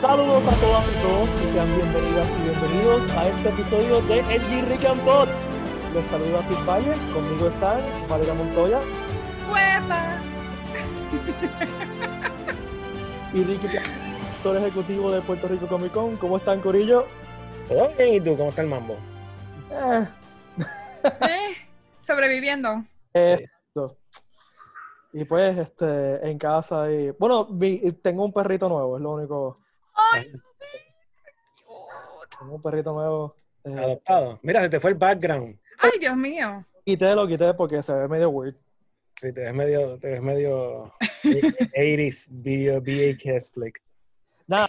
Saludos a todas y todos y sean bienvenidas y bienvenidos a este episodio de El Rick and Pod. Les saluda Pete Valle, conmigo están Valeria Montoya ¡Huepa! y Ricky, director ejecutivo de Puerto Rico Comic Con. ¿Cómo están, Corillo? Todo bien, ¿y tú? ¿Cómo está el mambo? Eh, ¿Eh? Sobreviviendo. esto. Y pues, este, en casa y... Bueno, vi- tengo un perrito nuevo, es lo único. Tengo un perrito nuevo. Eh, Adoptado. Mira, se te fue el background. ¡Ay, Dios mío! quité, lo quité porque se ve medio weird. Sí, te ves medio, te ves medio 80s video VHS flick. Nada,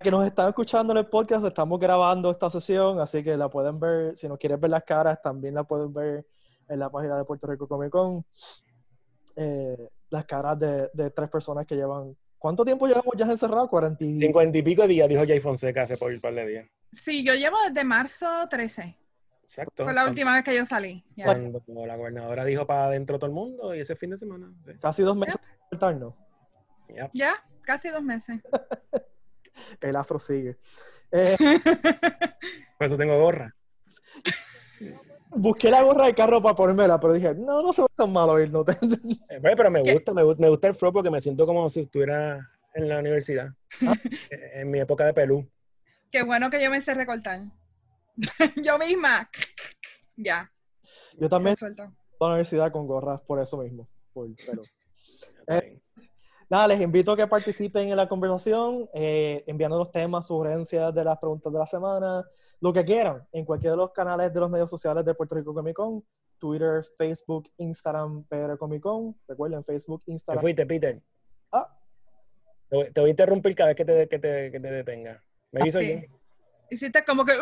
que nos están escuchando en el podcast, estamos grabando esta sesión, así que la pueden ver, si no quieres ver las caras, también la pueden ver en la página de Puerto Rico Comic Con. Eh, las caras de, de tres personas que llevan... ¿Cuánto tiempo llevamos ya encerrados? 40 y... Cincuenta y pico días, dijo Jay Fonseca hace por un par de días. Sí, yo llevo desde marzo 13. Exacto. Fue la última vez que yo salí. Ya. Cuando la gobernadora dijo para adentro todo el mundo y ese fin de semana. Sí. Casi dos meses faltarnos. Yep. Ya, casi dos meses. El afro sigue. Eh, Por eso tengo gorra. busqué la gorra de carro para ponérmela, pero dije, no, no se ve tan malo ir, no te- Eh, Pero me gusta, me, gu- me gusta el flow porque me siento como si estuviera en la universidad. Eh, en mi época de Pelú. Qué bueno que yo me sé recortar. yo misma. Ya, Yo también la universidad con gorras por eso mismo. por pelo. Eh, Nada, les invito a que participen en la conversación, eh, enviándonos temas, sugerencias de las preguntas de la semana, lo que quieran, en cualquiera de los canales de los medios sociales de Puerto Rico Comic Con, Twitter, Facebook, Instagram, PR Comic Con. Recuerden, Facebook, Te Instagram. fuiste, Peter. Ah. Te voy, te voy a interrumpir cada vez que te, que te, que te detenga. Me hizo Sí. bien. Hiciste como que...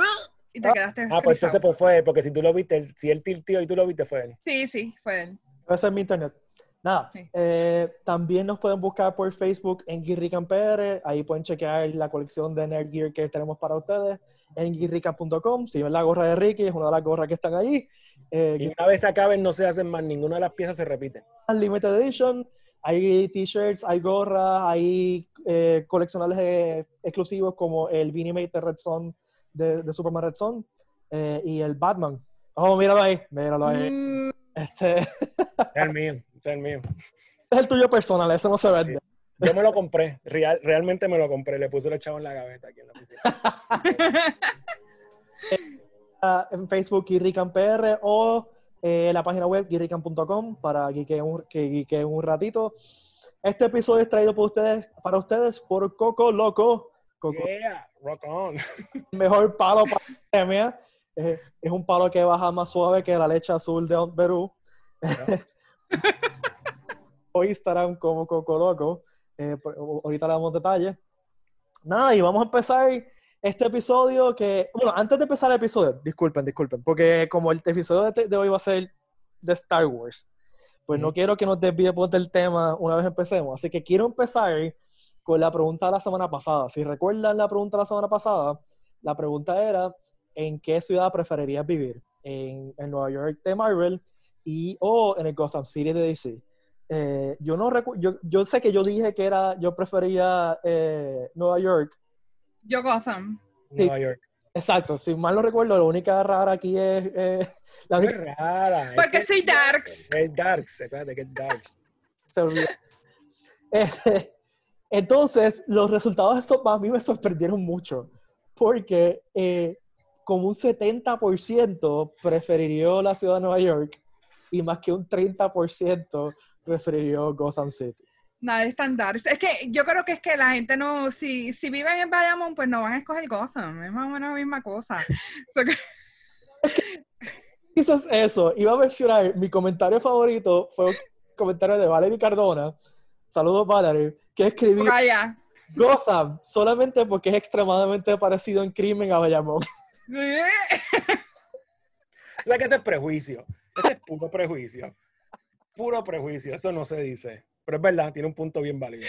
Y te quedaste. Ah, pues entonces pues fue él, porque si tú lo viste, si él tiltió y tú lo viste, fue él. Sí, sí, fue él. Debe ser mi internet. Nada, Sí. eh, también nos pueden buscar por Facebook en Guirrican PR. Ahí pueden chequear la colección de Nerd Gear que tenemos para ustedes en guirrican.com. Si ven la gorra de Ricky, es una de las gorras que están allí. Eh, Y una vez acaben, no se hacen más, ninguna de las piezas se repite. Limited Edition. Hay t-shirts, hay gorras, hay eh, coleccionables eh, exclusivos como el Vinnie Mate de Red Son de, de Superman Red Son eh, y el Batman. Oh, míralo ahí, míralo ahí. Mm, Este Es el mío, es el mío. es el tuyo personal, ese no se vende. Yo me lo compré, real- realmente me lo compré, le puse los chavos en la gaveta aquí en la oficina. Ah, en Facebook Guirrican PR o eh, la página web guirrican.com para un, que geekeen un ratito. Este episodio es traído por ustedes, para ustedes por Coco Loco. Coco, Yeah, rock on. el mejor palo para la pandemia. Es un palo que baja más suave que la leche azul de Perú. o Instagram como Coco Loco. Eh, por- ahorita le damos detalles. Nada, y vamos a empezar este episodio que... Bueno, antes de empezar el episodio, disculpen, disculpen, porque como el episodio de, de hoy va a ser de Star Wars, pues no quiero que nos desviemos del tema una vez empecemos. Así que quiero empezar con la pregunta de la semana pasada. Si recuerdan la pregunta de la semana pasada, la pregunta era, ¿en qué ciudad preferirías vivir? ¿En, en Nueva York de Marvel y o en el Gotham City de DC? Eh, yo no recu- yo, yo sé que yo dije que era, yo prefería eh, Nueva York. yo Gotham. Nueva York. Exacto, si mal no recuerdo, la única rara aquí es eh, la única rara. Porque que- soy Darks. Es Darks, espérate que es Darks. se olvidó. Este, entonces, los resultados de eso a mí me sorprendieron mucho, porque eh, como un 70% prefirió la ciudad de Nueva York y más que un 30% prefirió Gotham City. Nada es tan Darks. Es que yo creo que es que la gente no, si, si viven en Bayamón, pues no van a escoger Gotham. Es más o menos la misma cosa. So que- Quizás eso, iba a mencionar, mi comentario favorito fue un comentario de Valerie Cardona, saludos Valerie, que escribió. Gotham solamente porque es extremadamente parecido en crimen a Bayamón. O sea que ese es prejuicio. Ese es puro prejuicio. Puro prejuicio. Eso no se dice. Pero es verdad, tiene un punto bien válido.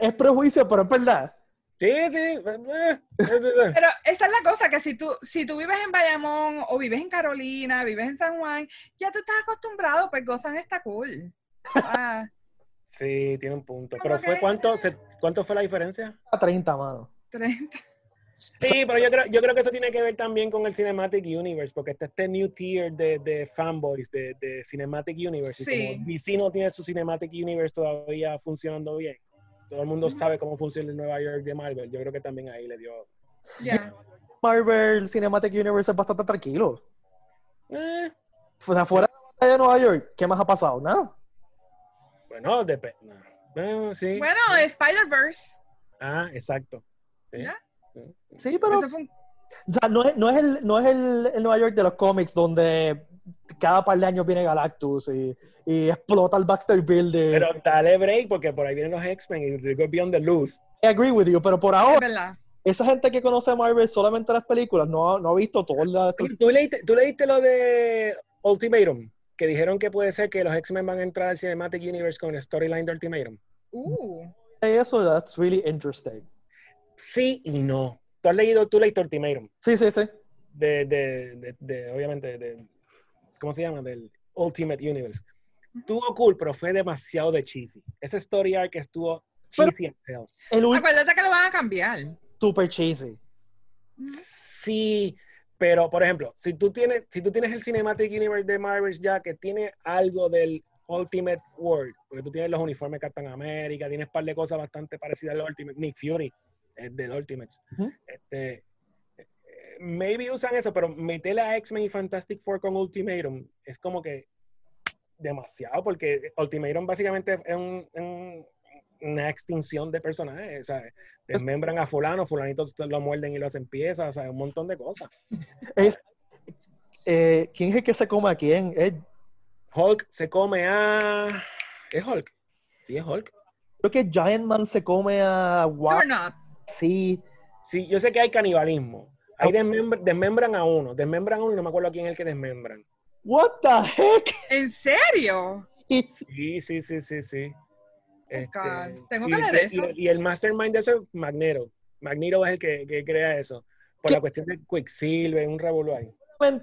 Es prejuicio, pero es verdad. Sí, sí. eh, eh, eh. Pero esa es la cosa, que si tú, si tú vives en Bayamón o vives en Carolina, vives en San Juan, ya tú estás acostumbrado, pues Gotham está cool. Ah, Sí, tiene un punto. ¿Cómo Pero fue que? cuánto, se- cuánto fue la diferencia? A 30, mano. 30. Sí, pero yo creo, yo creo que eso tiene que ver también con el Cinematic Universe, porque está este new tier de, de fanboys de, de Cinematic Universe. Y Sí. como DC no tiene su Cinematic Universe todavía funcionando bien, todo el mundo sabe cómo funciona el Nueva York de Marvel. Yo creo que también ahí le dio. Ya. Marvel Cinematic Universe es bastante tranquilo. Eh, O sea, fuera de de Nueva York, ¿qué más ha pasado? Nada. bueno, depende. Bueno, sí. Bueno, Spider-Verse. Ah, exacto. Sí. Ya. Sí, pero un- o sea, no es, no es, el, no es el, el Nueva York de los cómics donde cada par de años viene Galactus y, y explota el Baxter Building. Pero dale break, porque por ahí vienen los X-Men y they go beyond the loose. I agree with you, pero por es ahora, verdad. esa gente que conoce a Marvel solamente las películas no, ha- no ha visto todo la... ¿Tú, tú leíste, tú leíste lo de Ultimatum? Que dijeron que puede ser que los X-Men van a entrar al Cinematic Universe con el storyline de Ultimatum. Uh, Eso, that's really interesting. Sí y no. Tú has leído, tú leíste Ultimatum. Sí, sí, sí. De, de, de, de, obviamente, de, ¿cómo se llama? Del Ultimate Universe. Estuvo cool, pero fue demasiado de cheesy. Ese story arc estuvo Pero- cheesy hell. El acuérdate que lo van a cambiar. super cheesy. Sí, pero por ejemplo, si tú tienes, si tú tienes el Cinematic Universe de Marvel ya que tiene algo del Ultimate World, porque tú tienes los uniformes Captain America, tienes un par de cosas bastante parecidas al Ultimate, Nick Fury del Ultimates. Este, eh, maybe usan eso, pero meterle a X-Men y Fantastic Four con Ultimatum es como que demasiado, porque Ultimatum básicamente es un- un- una extinción de personajes, ¿sabes? Desmembran a fulano, fulanitos lo muerden y lo hacen piezas, o sea, un montón de cosas. Es, eh, ¿Quién es el que se come a quién? Hulk se come a... ¿Es Hulk? Sí, es Hulk. creo que Giant Man se come a not. Sí. Sí, yo sé que hay canibalismo. Ahí desmembr- desmembran a uno, desmembran a uno y no me acuerdo a quién es el que desmembran. What the heck? ¿En serio? Sí, sí, sí, sí, sí. Este, God. Tengo y que leer el- eso. Y, y el mastermind de eso es Magneto. Magneto es el que, que crea eso. Por ¿Qué? la cuestión de Quicksilver, un revolú ahí.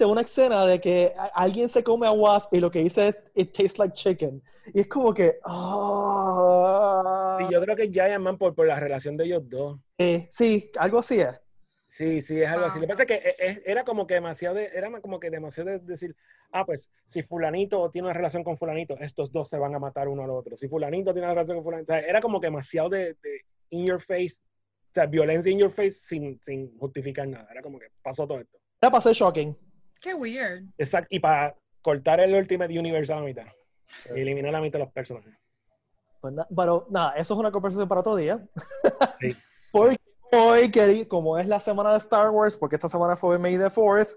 Una escena de que alguien se come a Wasp y lo que dice es it tastes like chicken. Y es como que ah, Sí, yo creo que Giant Man por, por la relación de ellos dos. eh, sí, algo así es. Sí, sí, es algo así. Lo que pasa es que e- es- era como que demasiado, de, era como que demasiado de decir, ah, pues, si fulanito tiene una relación con fulanito, estos dos se van a matar uno al otro. Si fulanito tiene una relación con fulanito, o sea, era como que demasiado de, de in your face, o sea, violencia in your face sin, sin justificar nada. Era como que pasó todo esto. Era para ser shocking. Qué weird. Exacto, y para cortar el Ultimate Universe a la mitad. Y eliminar la mitad de los personajes. Pues na- pero nada, eso es una conversación para otro día. Sí. Porque hoy, querí- como es la semana de Star Wars, porque esta semana fue May the 4th,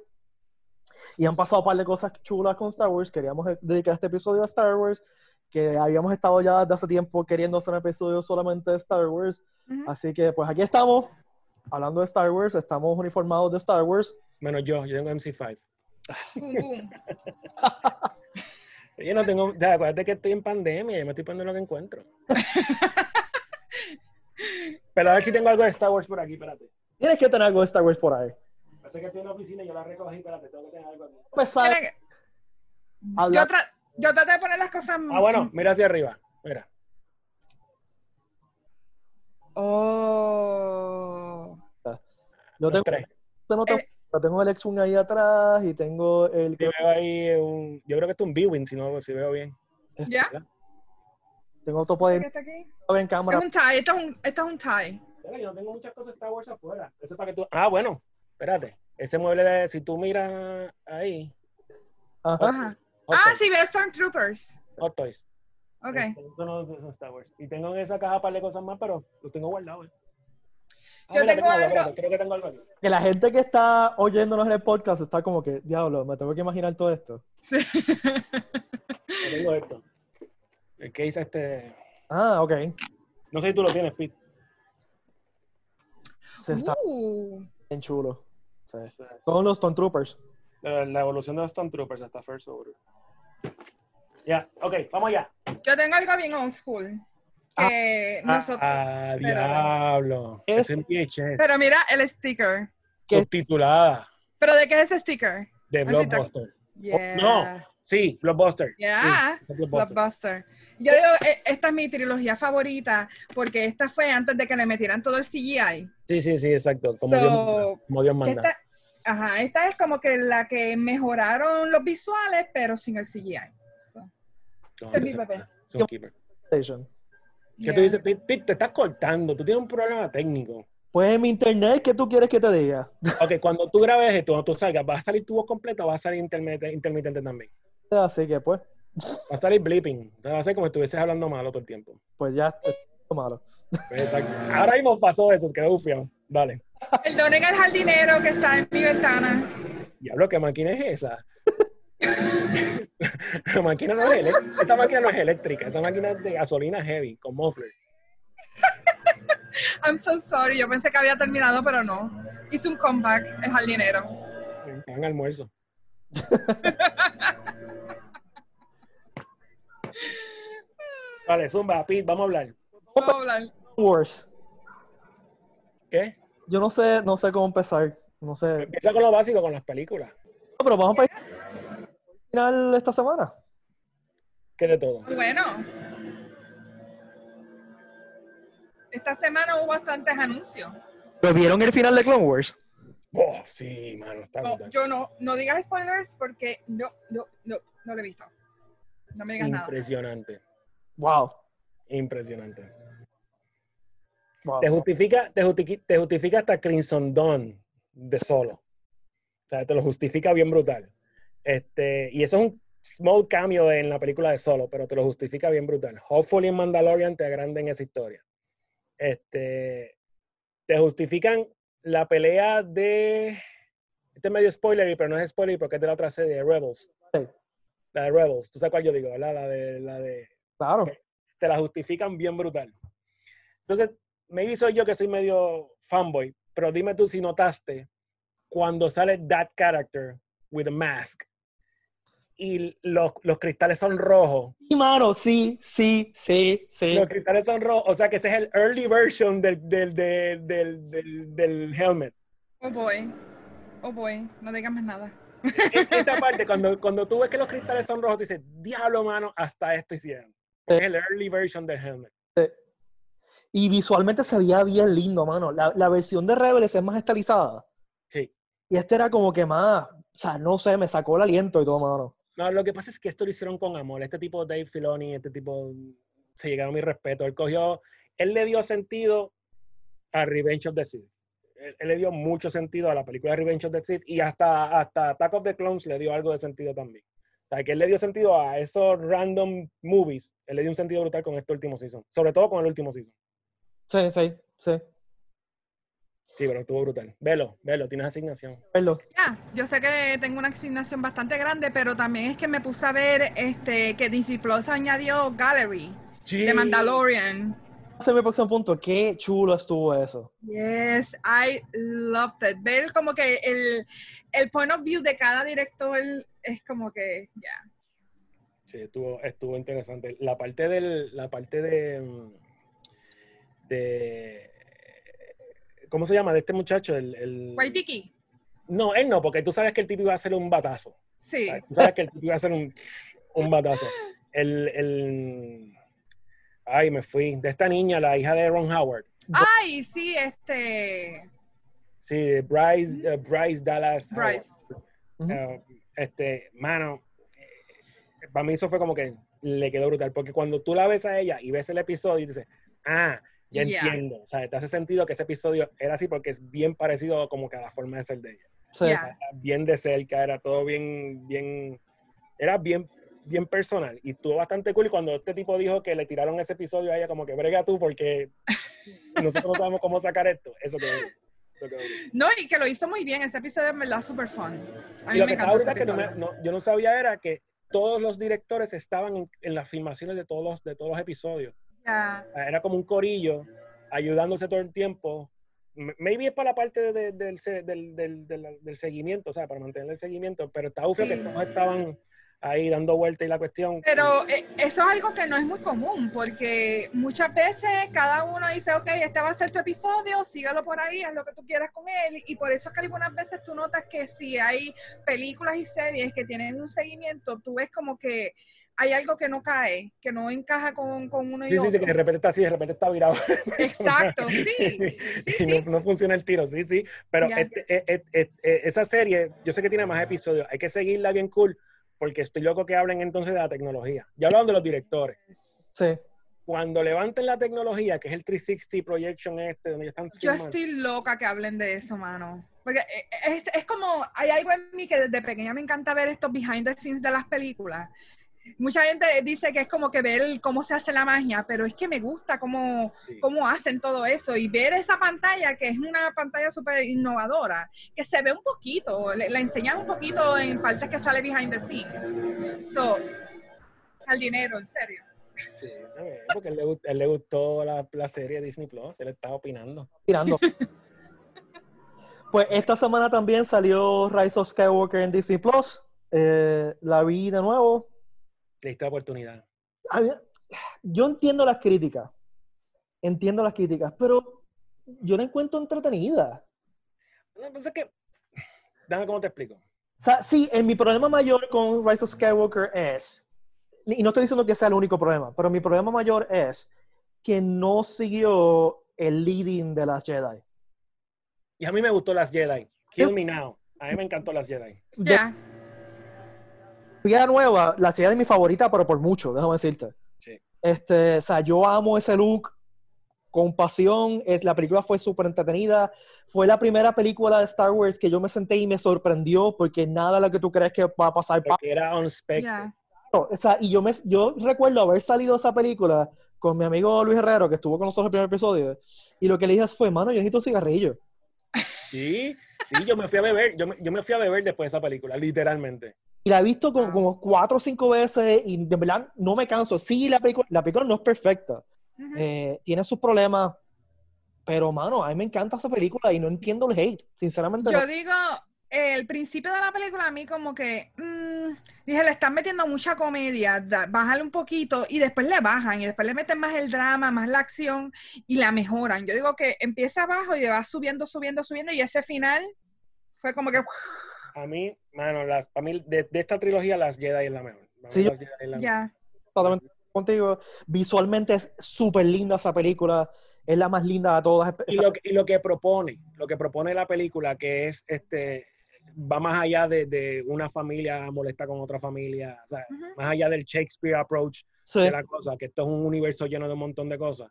y han pasado un par de cosas chulas con Star Wars, queríamos dedicar este episodio a Star Wars, que habíamos estado ya desde hace tiempo queriendo hacer un episodio solamente de Star Wars. Así que pues aquí estamos, hablando de Star Wars, estamos uniformados de Star Wars. Menos yo, yo tengo MC5. Boom, boom. Yo no tengo, o sea, acuérdate que estoy en pandemia y me estoy poniendo lo que encuentro. Pero a ver si tengo algo de Star Wars por aquí, espérate. Tienes que tener algo de Star Wars por ahí. Parece que estoy en la oficina y yo la recogí, espérate, tengo que tener algo aquí. Que- a hablar- Yo, tra- yo traté de poner las cosas. Ah, bueno, mira hacia arriba. Mira. Oh. yo Los tengo, tres. se nota- Eh. Yo tengo el X-Wing ahí atrás y tengo el... Yo veo ahí un. Yo creo que esto es un B-Wing, si no, si veo bien. ¿Ya? Tengo otro por ahí ¿Qué está aquí? en Es cámara. un tie. Esto es un, esto es un tie. Mira, yo no tengo muchas cosas de Star Wars afuera. Eso es para que tú. Ah, bueno, espérate. Ese mueble de. Si tú miras ahí. Ajá. Ajá. Ah, sí, veo Stormtroopers. Hot Toys. Ok. Esto no es Star Wars. Y tengo en esa caja un par de cosas más, pero los tengo guardados. eh. Ah, Yo mira, tengo algo- espérate, Creo que tengo algo aquí. Que la gente que está oyéndonos en el podcast está como que, diablo, me tengo que imaginar todo esto. Sí. Yo tengo esto. El que hice este. Ah, ok. No sé si tú lo tienes, Pete. Se está Uh, bien chulo. Sí. Son los Stormtroopers. La, la evolución de los Stormtroopers hasta First Order. Ya, ok, vamos allá. yo tengo algo bien old school. Que nosotros. Ah, Espérate. diablo. Es- Es en VHS. Pero mira el sticker. ¿Qué? Subtitulada ¿Pero de qué es ese sticker? de. Blockbuster. Yeah. no. Sí, Blockbuster. Yeah, Sí, Blockbuster. Blockbuster. Yo digo, e- esta es mi trilogía favorita porque esta fue antes de que le metieran todo el CGI. Sí, sí, sí, exacto. Como So, Dios manda. Como Dios Que manda. Esta, ajá, esta es como que la que mejoraron los visuales, pero sin el CGI. So, No, ese es mi papel. es ¿Qué yeah. tú dices? Pete, Pete, te estás cortando. Tú tienes un problema técnico. Pues en mi internet, ¿qué tú quieres que te diga? Ok, cuando tú grabes esto, cuando tú salgas, ¿va a salir tu voz completa o va a salir intermitente, intermitente también? Así que pues, Va a salir sea, va a ser como si estuvieses hablando malo todo el tiempo. pues ya es malo. Pues, exacto. Ahora mismo pasó eso, quedó bufiado. Dale. Perdonen al jardinero que está en mi ventana. Diablo, ¿qué máquina es esa? La máquina no es eléctrica. Esta máquina no es eléctrica. Esa máquina es de gasolina heavy, con muffler. I'm so sorry. Yo pensé que había terminado, pero no. Hice un comeback, el jardinero. Está en almuerzo. Vale, Zumba, Pete, vamos a hablar. Vamos a hablar. Wars. ¿Qué? Yo no sé, no sé cómo empezar. No sé. Empieza con lo básico, con las películas. No, pero vamos para el final esta semana. ¿Qué de todo? Bueno. Esta semana hubo bastantes anuncios. ¿Pero vieron el final de Clone Wars? Oh, sí, mano, está No, yo no, no digas spoilers porque no, no, no, no lo he visto. No me digas nada. Impresionante. Wow. Impresionante. wow. Te justifica, te, justifi- te justifica hasta Crimson Dawn de solo. O sea, te lo justifica bien brutal. Este, y eso es un small cameo en la película de solo, pero te lo justifica bien brutal. Hopefully en Mandalorian te agranden esa historia. Este, te justifican la pelea de. Este es medio spoilery, pero no es spoiler porque es de la otra serie, de Rebels. Sí. La de Rebels. ¿Tú sabes cuál yo digo, verdad? La de. La de Claro. te la justifican bien brutal. Entonces, maybe soy yo que soy medio fanboy, pero dime tú si notaste cuando sale that character with a mask y los, los cristales son rojos. Y mano, sí, sí, sí, sí. Los cristales son rojos, o sea que ese es el early version del, del, del, del, del- del helmet. Oh boy. Oh boy. No digas más nada. E- Esta parte, cuando, cuando tú ves que los cristales son rojos, tú dices, diablo, mano, hasta esto hicieron. Es el early version del helmet. Y visualmente se veía bien lindo, mano. La, la versión de Rebels es más estilizada. Sí. Y este era como que más, o sea, no sé, me sacó el aliento y todo, mano. No, lo que pasa es que esto lo hicieron con amor. Este tipo, Dave Filoni, este tipo, se llegaron mi respeto. Él cogió, él le dio sentido a Revenge of the Sith. Él, él le dio mucho sentido a la película Revenge of the Sith y hasta, hasta Attack of the Clones le dio algo de sentido también. O sea, que él le dio sentido a esos random movies. Él le dio un sentido brutal con este último season. Sobre todo con el último season. Sí, sí, sí. Sí, pero estuvo brutal. Velo, velo, tienes asignación. Verlo. Ya, yo sé que tengo una asignación bastante grande, pero también es que me puse a ver este que Disney Plus añadió Gallery de Mandalorian. Ese es mi próximo punto. Qué chulo estuvo eso. Yes, I loved it. Ver como que el, el point of view de cada director es como que, ya. Sí, estuvo, estuvo interesante. La parte del, la parte de, mm, de ¿cómo se llama? De este muchacho, el, el- Waitiki, no, él no, porque tú sabes que el tipo iba a hacer un batazo. sí. Tú sabes que el tipo iba a hacer un, un batazo. El, el, ay, me fui. De esta niña, la hija de Ron Howard. Ay, sí, este, Sí, Bryce, eh, Bryce Dallas. Bryce. Eh, este, mano, eh, para mí eso fue como que le quedó brutal, porque cuando tú la ves a ella y ves el episodio y dices, ah, ya Yeah. entiendo, o sea, te hace sentido que ese episodio era así porque es bien parecido como que a la forma de ser de ella. Sí. Yeah. Bien de cerca, era todo bien, bien, era bien, bien personal y estuvo bastante cool y cuando este tipo dijo que le tiraron ese episodio a ella como que brega tú porque nosotros no sabemos cómo sacar esto, eso quedó bien, eso quedó bien. No, y que lo hizo muy bien. Ese episodio es verdad super fun. A Y mí lo me que estaba ahorita que no me- no- yo no sabía era que todos los directores estaban en, en las filmaciones de todos los, de todos los episodios. Sea, Era como un corillo ayudándose todo el tiempo. Maybe es para la parte de- del, del, del, del- del seguimiento, o sea, para mantener el seguimiento, pero está ufio que todos estaban ahí dando vuelta y la cuestión. Pero eh, eso es algo que no es muy común, porque muchas veces cada uno dice, ok, este va a ser tu episodio, sígalo por ahí, haz lo que tú quieras con él, y por eso es que algunas veces tú notas que si hay películas y series que tienen un seguimiento, tú ves como que hay algo que no cae, que no encaja con, con uno y sí, otro. Sí, sí, que de repente está así, de repente está virado. Exacto, sí. y no, no, funciona el tiro, sí, sí. Pero este, este, este, esa serie, yo sé que tiene más episodios, hay que seguirla bien cool, porque estoy loco que hablen entonces de la tecnología. Ya hablaban de los directores. Sí. Cuando levanten la tecnología, que es el 360 projection este, donde están Yo estoy loca que hablen de eso, mano. Porque es, es como, hay algo en mí que desde pequeña me encanta ver estos behind the scenes de las películas mucha gente dice que es como que ver cómo se hace la magia, pero es que me gusta cómo, sí. cómo hacen todo eso y ver esa pantalla, que es una pantalla súper innovadora, que se ve un poquito, le, la enseñan un poquito en partes que sale behind the scenes. So, al dinero, en serio. Sí, porque él le, él le gustó la, la, serie Disney Plus, él estaba opinando. Opinando. pues esta semana también salió Rise of Skywalker en Disney Plus. Eh, la vi de nuevo, le diste la oportunidad. Yo entiendo las críticas, entiendo las críticas, pero yo la encuentro entretenida. No, pues es que, dame cómo te explico. O sea, sí, en mi problema mayor con Rise of Skywalker es, y no estoy diciendo que sea el único problema, pero mi problema mayor es que no siguió el leading de las Jedi. Y a mí me gustó las Jedi. Kill me now. A mí me encantó las Jedi. Ya. Yeah trilogía nueva, la serie es mi favorita, pero por mucho, déjame decirte. Sí. Este, o sea, yo amo ese look con pasión. Es, la película fue súper entretenida. Fue la primera película de Star Wars que yo me senté y me sorprendió porque nada de lo que tú crees que va a pasar. Porque era unexpected. Yeah. O sea, y yo, me, yo recuerdo haber salido de esa película con mi amigo Luis Herrero, que estuvo con nosotros el primer episodio, y lo que le dije fue, mano, yo necesito un cigarrillo. Sí, sí, yo me fui a beber, yo me, yo me fui a beber después de esa película, literalmente. Y la he visto como, como, cuatro o cinco veces y de verdad no me canso. Sí, la película, la película no es perfecta. Uh -huh. eh, tiene sus problemas. Pero, mano, a mí me encanta esa película y no entiendo el hate. Sinceramente. Yo no. digo, el principio de la película a mí como que... Mmm, dije, le están metiendo mucha comedia. Da, bájale un poquito y después le bajan. Y después le meten más el drama, más la acción y la mejoran. Yo digo que empieza abajo y va subiendo, subiendo, subiendo. Y ese final fue como que... A mí, mano, las, para mí, de, de, esta trilogía, las Jedi es la mejor. Sí, las Jedi es la ya. mejor. Totalmente contigo. Visualmente es súper linda esa película. Es la más linda de todas. Y lo, que, y lo que propone, lo que propone la película, que es este va más allá de, de una familia molesta con otra familia, o sea, uh -huh. más allá del Shakespeare approach sí. de la cosa, que esto es un universo lleno de un montón de cosas.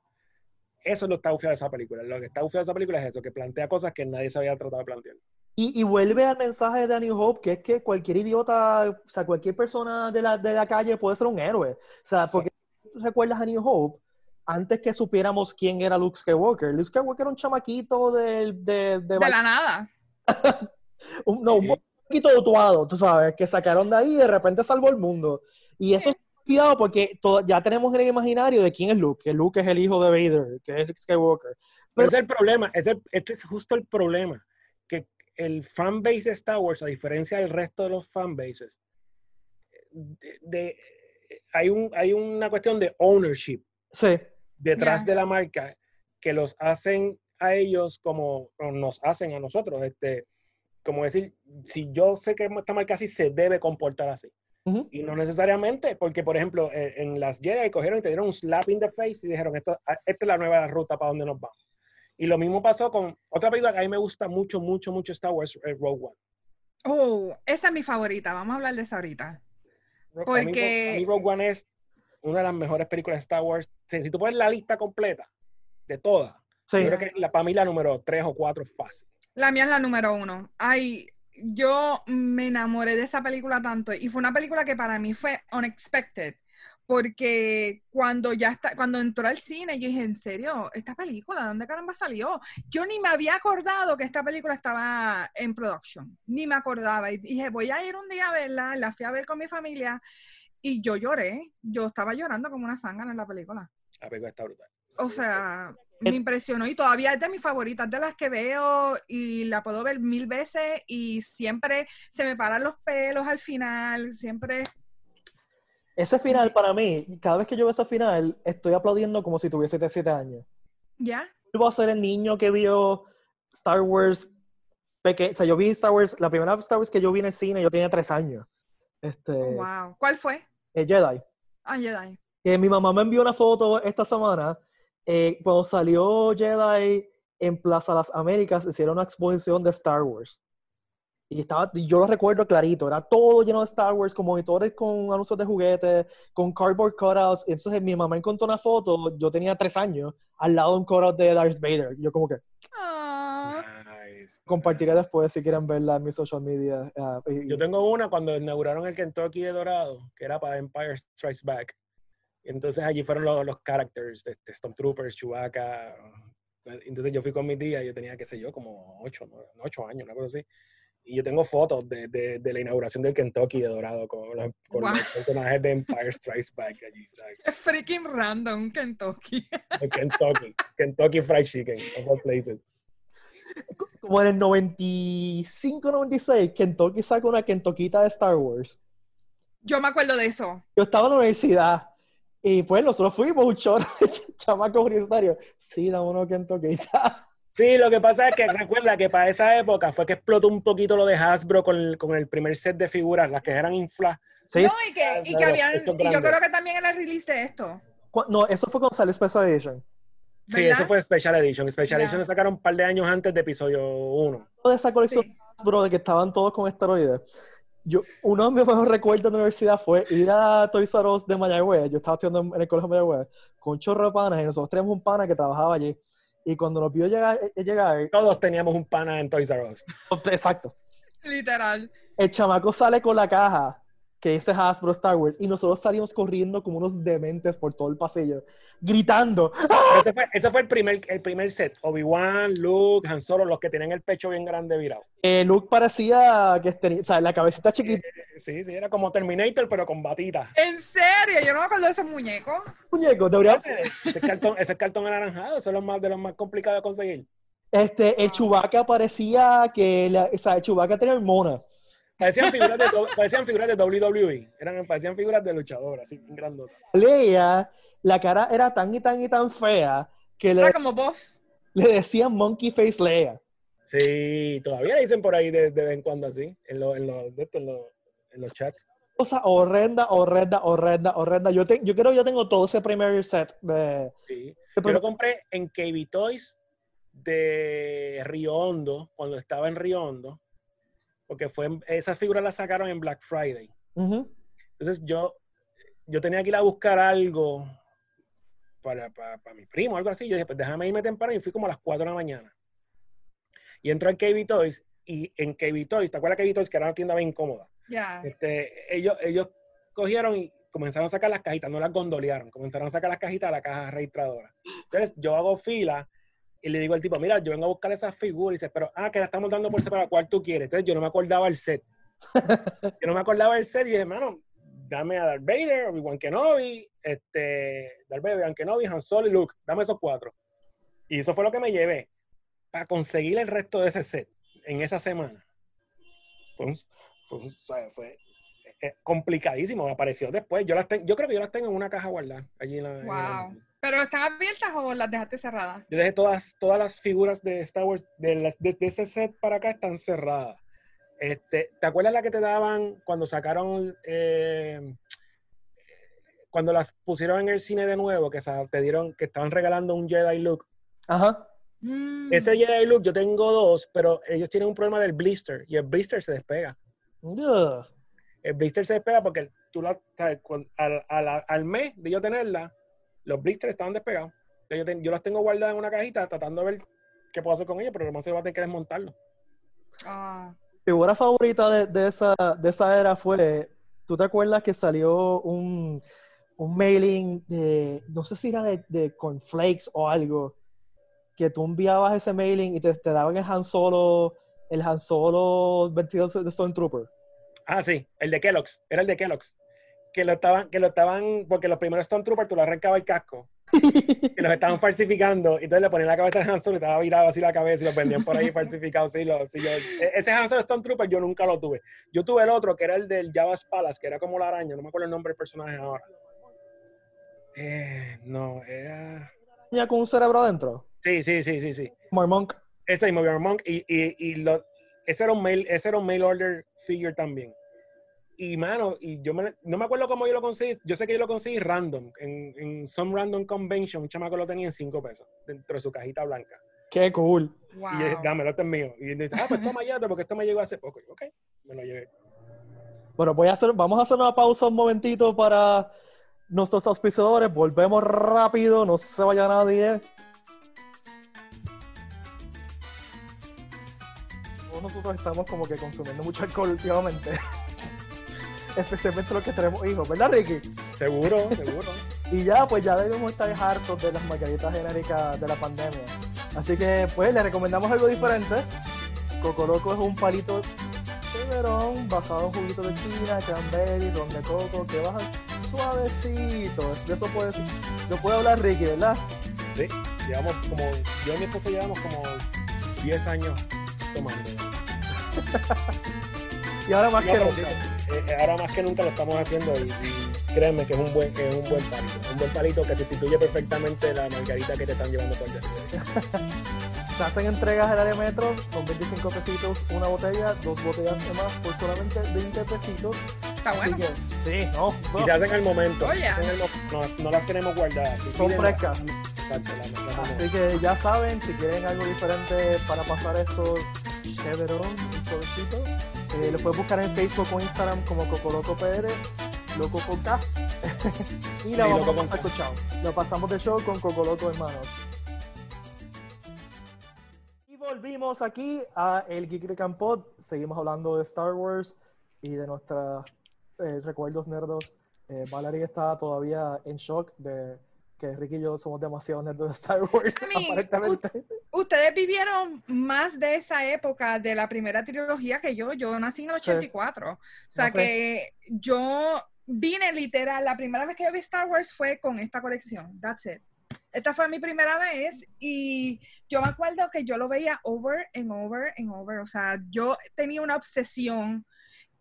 Eso es lo que está bufiado de esa película. Lo que está bufiado de esa película es eso, que plantea cosas que nadie se había tratado de plantear. Y, y, vuelve al mensaje de New Hope, que es que cualquier idiota, o sea, cualquier persona de la, de la calle puede ser un héroe. O sea, porque sí. tú recuerdas a New Hope, antes que supiéramos quién era Luke Skywalker. Luke Skywalker era un chamaquito de... De, de, de la nada. un, no, un poquito dotuado, tú sabes, que sacaron de ahí y de repente salvó el mundo. Y eso es cuidado porque todo, ya tenemos el imaginario de quién es Luke, que Luke es el hijo de Vader, que es Skywalker. Pero, es el problema, ese, este es justo el problema, que el fanbase de Star Wars, a diferencia del resto de los fanbases, de, de, hay, un, hay una cuestión de ownership sí. detrás yeah. de la marca que los hacen a ellos como nos hacen a nosotros. Este, como decir, si yo sé que esta marca así se debe comportar así. Uh -huh. Y no necesariamente, porque por ejemplo, en, en, las Jedi cogieron y te dieron un slap in the face y dijeron, esto, esta es la nueva ruta para donde nos vamos. Y lo mismo pasó con otra película que a mí me gusta mucho, mucho, mucho Star Wars, Rogue One. Oh, esa es mi favorita. Vamos a hablar de esa ahorita. Porque... A mí, a mí Rogue One es una de las mejores películas de Star Wars. Si, si tú pones la lista completa de todas, sí. yo creo que la, para mí la número 3 o 4 es fácil. La mía es la número uno. Ay, yo me enamoré de esa película tanto y fue una película que para mí fue unexpected porque cuando ya está, cuando entró al cine, yo dije, ¿en serio? ¿Esta película? ¿Dónde caramba salió? Yo ni me había acordado que esta película estaba en production, ni me acordaba. Y dije, voy a ir un día a verla, la fui a ver con mi familia y yo lloré, yo estaba llorando como una sangre en la película. La película está brutal. O sea, me impresionó y todavía es de mis favoritas, de las que veo y la puedo ver mil veces y siempre se me paran los pelos al final, siempre Ese final, para mí, cada vez que yo veo ese final, estoy aplaudiendo como si tuviese 7 años. ¿Ya? Yo voy a ser el niño que vio Star Wars peque- O sea, yo vi Star Wars, la primera Star Wars que yo vi en el cine, yo tenía 3 años. Este, Oh, wow. ¿Cuál fue? eh, Jedi. Ah, Jedi. Que mi mamá me envió una foto esta semana. Eh, cuando salió Jedi en Plaza Las Américas, hicieron una exposición de Star Wars. Y estaba, yo lo recuerdo clarito, era todo lleno de Star Wars, con monitores con anuncios de juguetes, con cardboard cutouts. Y entonces mi mamá encontró una foto, yo tenía tres años, al lado de un cutout de Darth Vader. Yo como que. Nice. compartiré después si quieren verla en mi social media. ah, y- Yo tengo una cuando inauguraron el Kentucky de Dorado, que era para Empire Strikes Back. Entonces allí fueron los, los characters, de, de Stormtroopers, Chewbacca. Entonces yo fui con mi tía, yo tenía, qué sé yo, como ocho, nueve- ocho años, una cosa así. Y yo tengo fotos de, de, de la inauguración del Kentucky de Dorado con, los, con Wow. los personajes de Empire Strikes Back allí. ¿sabes? Es freaking random, Kentucky. El Kentucky, Kentucky Fried Chicken, of all places. como en el 95, 96, Kentucky sacó una Kentuckita de Star Wars. Yo me acuerdo de eso. Yo estaba en la universidad y pues nosotros fuimos un chorro de ch- chamacos universitarios. Sí, dame una Kentuckita. Sí, lo que pasa es que recuerda que para esa época fue que explotó un poquito lo de Hasbro con el, con el primer set de figuras, las que eran infla. Sí, no, y que, y que habían, y yo creo que también era el release de esto. no, eso fue cuando salió Special Edition. Sí, ¿verdad? eso fue Special Edition. Special. Edition lo sacaron un par de años antes de episodio 1. De esa colección Sí. bro, de que estaban todos con esteroides. Yo, uno de mis mejores recuerdos de la universidad fue ir a Toys R Us de Mayagüez. Yo estaba estudiando en, el colegio de Mayagüez con un chorro de panas y nosotros teníamos un pana que trabajaba allí. Y cuando nos vio llegar, eh, llegar Todos teníamos un pana en Toys R Us. exacto, Literal. el chamaco sale con la caja que dice Hasbro Star Wars y nosotros salimos corriendo como unos dementes por todo el pasillo, gritando. Pero Ese fue, ese fue el, primer, el primer set. Obi-Wan, Luke, Han Solo, los que tenían el pecho bien grande virado. Eh, Luke parecía que tenía, o sea, la cabecita chiquita, Eh, Sí, sí, era como Terminator, pero con batita. ¿En serio? Yo no me acuerdo de esos muñecos. muñeco, debería, Ese, ese cartón, ese cartón anaranjado, eso es lo más, de los más complicados de conseguir. este, el Chewbacca parecía que, la, o sea, el Chewbacca tenía hormonas. Parecían figuras de, parecían figuras de WWE. Eran, parecían figuras de luchador, así, bien grandotas. Leia, la cara era tan y tan y tan fea que le, Era como vos. le decían Monkey Face Leia. Sí, todavía le dicen por ahí de, de vez en cuando así, en, los en, de esto, en, los, en los chats. Cosa horrenda, horrenda, horrenda, horrenda. Yo, te- yo creo que yo tengo todo ese primer set de... Sí. de Yo lo compré en KB Toys de Río Hondo, cuando estaba en Río Hondo, porque fue, en- esas figuras las sacaron en Black Friday. Ujú. Entonces yo, yo tenía que ir a buscar algo para, para, para mi primo, algo así. Yo dije, pues déjame irme temprano y fui como a las 4 de la mañana. Y entro al KB Toys y en KB Toys, ¿te acuerdas de KB Toys? Que era una tienda bien cómoda. Ya. Este, ellos, ellos cogieron y comenzaron a sacar las cajitas, no las gondolearon, comenzaron a sacar las cajitas de la caja registradora. Entonces yo hago fila y le digo al tipo, mira, yo vengo a buscar esas figuras y dice, pero, ah, que la estamos dando por separado, ¿cuál tú quieres? Entonces yo no me acordaba el set. Yo no me acordaba el set y dije, hermano, dame a Darth Vader, Obi-Wan Kenobi, este, Darth Vader, Obi-Wan Kenobi, Han Solo y Luke, dame esos cuatro. Y eso fue lo que me llevé para conseguir el resto de ese set en esa semana. Fue, un- fue un- fue- fue, eh, complicadísimo, apareció después. Yo las ten- yo creo que yo las tengo en una caja guardada allí en la. en la- Wow. ¿Pero están abiertas o las dejaste cerradas? yo dejé todas, todas las figuras de Star Wars, de las- desde ese set para acá están cerradas. Este, ¿Te acuerdas la que te daban cuando sacaron, eh, cuando las pusieron en el cine de nuevo, que te dieron, que estaban regalando un Jedi Look? Ajá. Mm. Ese Jedi Look yo tengo dos, pero ellos tienen un problema del blister y el blister se despega. Ugh. El blister se despega porque tú la, al, al- al mes de yo tenerla, los blisters estaban despegados. Entonces yo, ten- yo las tengo guardadas en una cajita tratando de ver qué puedo hacer con ellas, pero lo más se va a tener que desmontarlo. Ah. Mi figura favorita de, de esa, de esa era fue, ¿tú te acuerdas que salió un, un mailing de, no sé si era de, de Cornflakes o algo, que tú enviabas ese mailing y te, te daban el Han Solo, el Han Solo vestido de Stormtrooper? Ah, sí, el de Kellogg's, era el de Kellogg's. Que lo estaban, que lo estaban, porque los primeros Stone Troopers tú le arrancabas el casco y los estaban falsificando y entonces le ponían la cabeza de Han Solo y estaba virado así la cabeza y los vendían por ahí falsificados. Sí, sí, e- ese Han Solo Stone Trooper yo nunca lo tuve. Yo tuve el otro que era el del Java's Palace, que era como la araña, no me acuerdo el nombre del personaje ahora. Eh, no, era... Ya con un cerebro adentro. Sí, sí, sí, sí, sí. Marmonk. Ese mismo Monk y, y, y lo, ese, era un mail, ese era un mail order figure también. Y mano, y yo me- no me acuerdo cómo yo lo conseguí. Yo sé que yo lo conseguí random, en, en some random convention. Un chamaco lo tenía en 5 pesos dentro de su cajita blanca. Qué cool. Wow. Y yo dije, dámelo, este es mío. Y dice, ah, pues toma ya, porque esto me llegó hace poco. Y yo, Ok, me lo llevé. Bueno, voy a hacer, vamos a hacer una pausa un momentito para nuestros auspiciadores. Volvemos rápido, no se vaya nadie. Todos nosotros estamos como que consumiendo mucho alcohol últimamente. Especialmente los que tenemos hijos, ¿verdad, Ricky? Seguro, seguro. Y ya, pues ya debemos estar hartos de las margaritas genéricas de la pandemia. Así que, pues, les recomendamos algo diferente. Coco Loco es un palito severón basado en juguito de china, cranberry, ron de coco, que baja suavecito. De eso lo puede hablar Ricky, ¿verdad? Sí, llevamos como, yo y mi esposa llevamos como 10 años tomando. Y ahora más No, que nunca. Eh, ahora más que nunca lo estamos haciendo y, y créeme que es un buen que es un buen palito. Un buen palito que sustituye perfectamente la margarita que te están llevando por dentro. Se hacen entregas en área metro, son 25 pesitos una botella, dos botellas de más por solamente 20 pesitos. Está bueno. que, sí, no, Y se hacen al momento. Al mo- no, no las tenemos guardadas. Si son frescas. Así que ya saben, si quieren algo diferente para pasar esto chéverón, un suavecito, eh, lo pueden buscar en Facebook o Instagram como Cocoloco PR, Loco con K. y la vamos a escuchado. Lo pasamos de show con Cocoloco hermanos. Y volvimos aquí a El Geek de Campot. Seguimos hablando de Star Wars y de nuestros eh, recuerdos nerdos. Eh, Valerie está todavía en shock de que Ricky y yo somos demasiado nerdos de Star Wars, I mean, aparentemente. Ustedes vivieron más de esa época de la primera trilogía que yo. Yo nací en el Sí. 84. O sea No sé. que yo vine literal, la primera vez que yo vi Star Wars fue con esta colección. That's it. Esta fue mi primera vez y yo me acuerdo que yo lo veía over and over and over. O sea, yo tenía una obsesión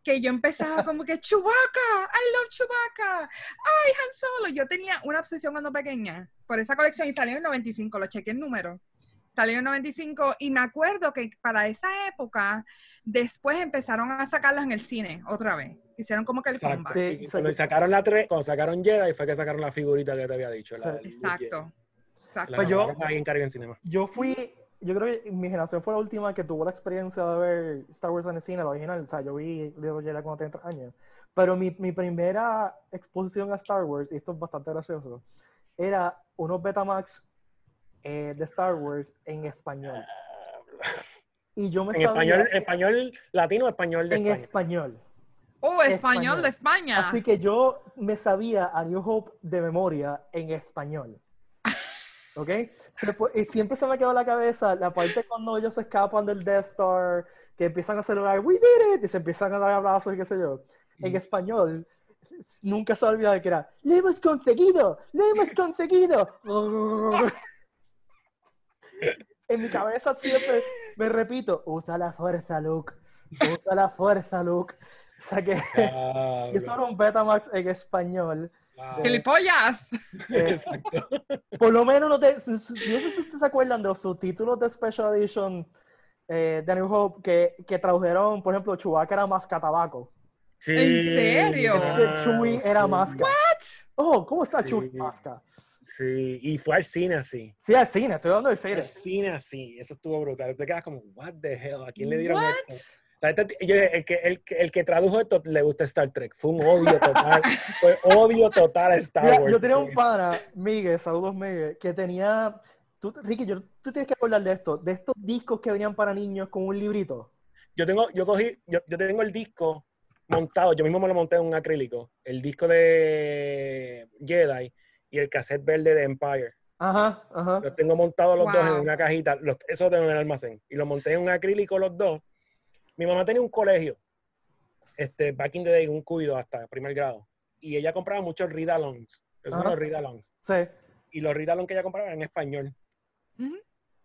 que yo empezaba como que Chewbacca, I love Chewbacca, ay Han Solo. Yo tenía una obsesión cuando pequeña por esa colección y salió en el 95, lo chequeé el número. Salió en el 95 y me acuerdo que para esa época después empezaron a sacarlos en el cine otra vez. Hicieron como que el Exacto. Sí, sí. cuando sacaron la tre- cuando sacaron Jedi fue que sacaron la figurita que te había dicho. la Exacto. Exacto. La Pues yo- en Cinema. Yo fui, yo creo que mi generación fue la última que tuvo la experiencia de ver Star Wars en el cine, la original. O sea, yo vi Little Jedi cuando tenía 30 años. Pero mi, mi primera exposición a Star Wars, y esto es bastante gracioso, era unos Betamax eh, de Star Wars en español. Y yo me En sabía español, español latino o español de en España. español. Oh, español de España. Así que yo me sabía a New Hope de memoria en español. ¿Ok? Y siempre se me quedó en la cabeza la parte cuando ellos se escapan del Death Star, que empiezan a celebrar, we did it, y se empiezan a dar abrazos y qué sé yo. En español, nunca se olvida de que era, lo hemos conseguido, lo hemos conseguido. en mi cabeza siempre me repito, usa la fuerza, Luke. Usa la fuerza, Luke. O sea que... Ah, eso era un Betamax en español. ¡Gilipollas! Eh, Exacto. por lo menos, no, te- no sé si ustedes se acuerdan de los subtítulos de Special Edition eh, de New Hope que, que tradujeron, por ejemplo, Chewbacca era más tabaco. Sí, ¿En serio? Chewie era sí. Masca. Oh, ¿cómo está Chewie Sí. Masca? Sí, y fue al cine así. Sí, al cine, estoy hablando del cine. al cine así. Eso estuvo brutal. Te quedas como, what the hell? ¿A quién le dieron What? esto? Sea, este yo- el, que, el, que- el que tradujo esto le gusta Star Trek. Fue un odio total. fue odio total a Star Mira, Wars. yo tenía un pana, Miguel, saludos Miguel, que tenía. Tú, Ricky, yo- tú tienes que acordar de esto, de estos discos que venían para niños con un librito. Yo tengo, yo cogí, yo, yo tengo el disco montado, yo mismo me lo monté en un acrílico. El disco de Jedi y el cassette verde de Empire. Ajá, ajá. Los tengo montados los dos en una cajita. Los, eso lo tengo en el almacén. Y los monté en un acrílico los dos. Mi mamá tenía un colegio. Este, back in the day, un cuido hasta primer grado. y ella compraba muchos read-alongs. Esos son los read-alongs. Sí. Y los read-alongs que ella compraba eran en español.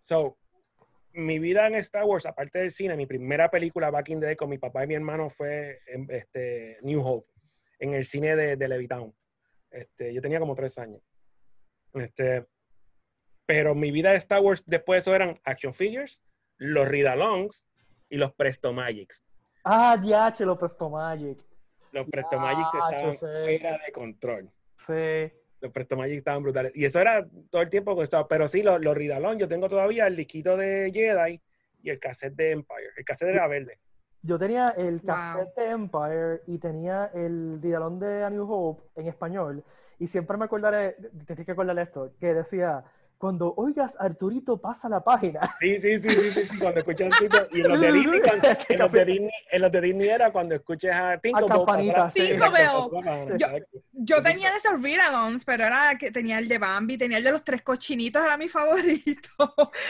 So, mi vida en Star Wars, aparte del cine, mi primera película back in the day con mi papá y mi hermano fue en, este, New Hope, en el cine de, de Levittown. Este, yo tenía como tres años. Este, pero mi vida de Star Wars después de eso eran action figures, los read-alongs y los Presto Magics. Ah, DH, lo Presto Magic. Los Presto Magics estaban fuera de control. Sí. Los Presto Magic estaban brutales. Y eso era todo el tiempo que estaba. Pero sí, los, los Ridalón, yo tengo todavía el disquito de Jedi y el cassette de Empire. El cassette era verde. Yo tenía el Wow. cassette de Empire y tenía el Didalón de A New Hope en español. Y siempre me acordaré, te tienes que acordar esto, que decía, cuando oigas Arturito pasa la página. Sí, sí, sí, sí, sí, sí, cuando escuchas. Y en los de Disney, en, los de Disney en los de Disney era cuando escuches a Tinkerbell. sí. La- Yo- tenía de esos read-alongs, pero era que tenía el de Bambi, tenía el de los tres cochinitos, era mi favorito.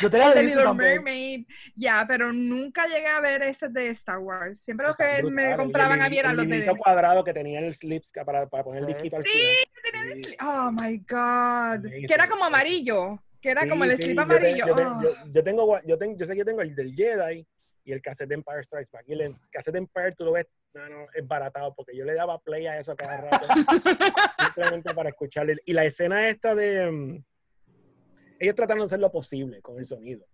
Yo tenía El de Disney Little. Mermaid. Ya, pero nunca llegué a ver ese de Star Wars. Siempre los que me compraban a mí eran los el de librito cuadrado que tenía el slips para, para poner el Sí. disquito al Sí, final. tenía el slip. Oh my God. Amazing. Que era como amarillo. Que era Sí, como el sí, slip yo te- amarillo. Yo, te- Oh. yo- yo tengo, yo, tengo, yo sé que yo tengo el del Jedi y el cassette de Empire Strikes Back. Y el cassette de Empire tú lo ves, no, no, es baratado porque yo le daba play a eso a cada rato. simplemente para escucharle. Y la escena esta de... mm, ellos trataron de hacer lo posible con el sonido.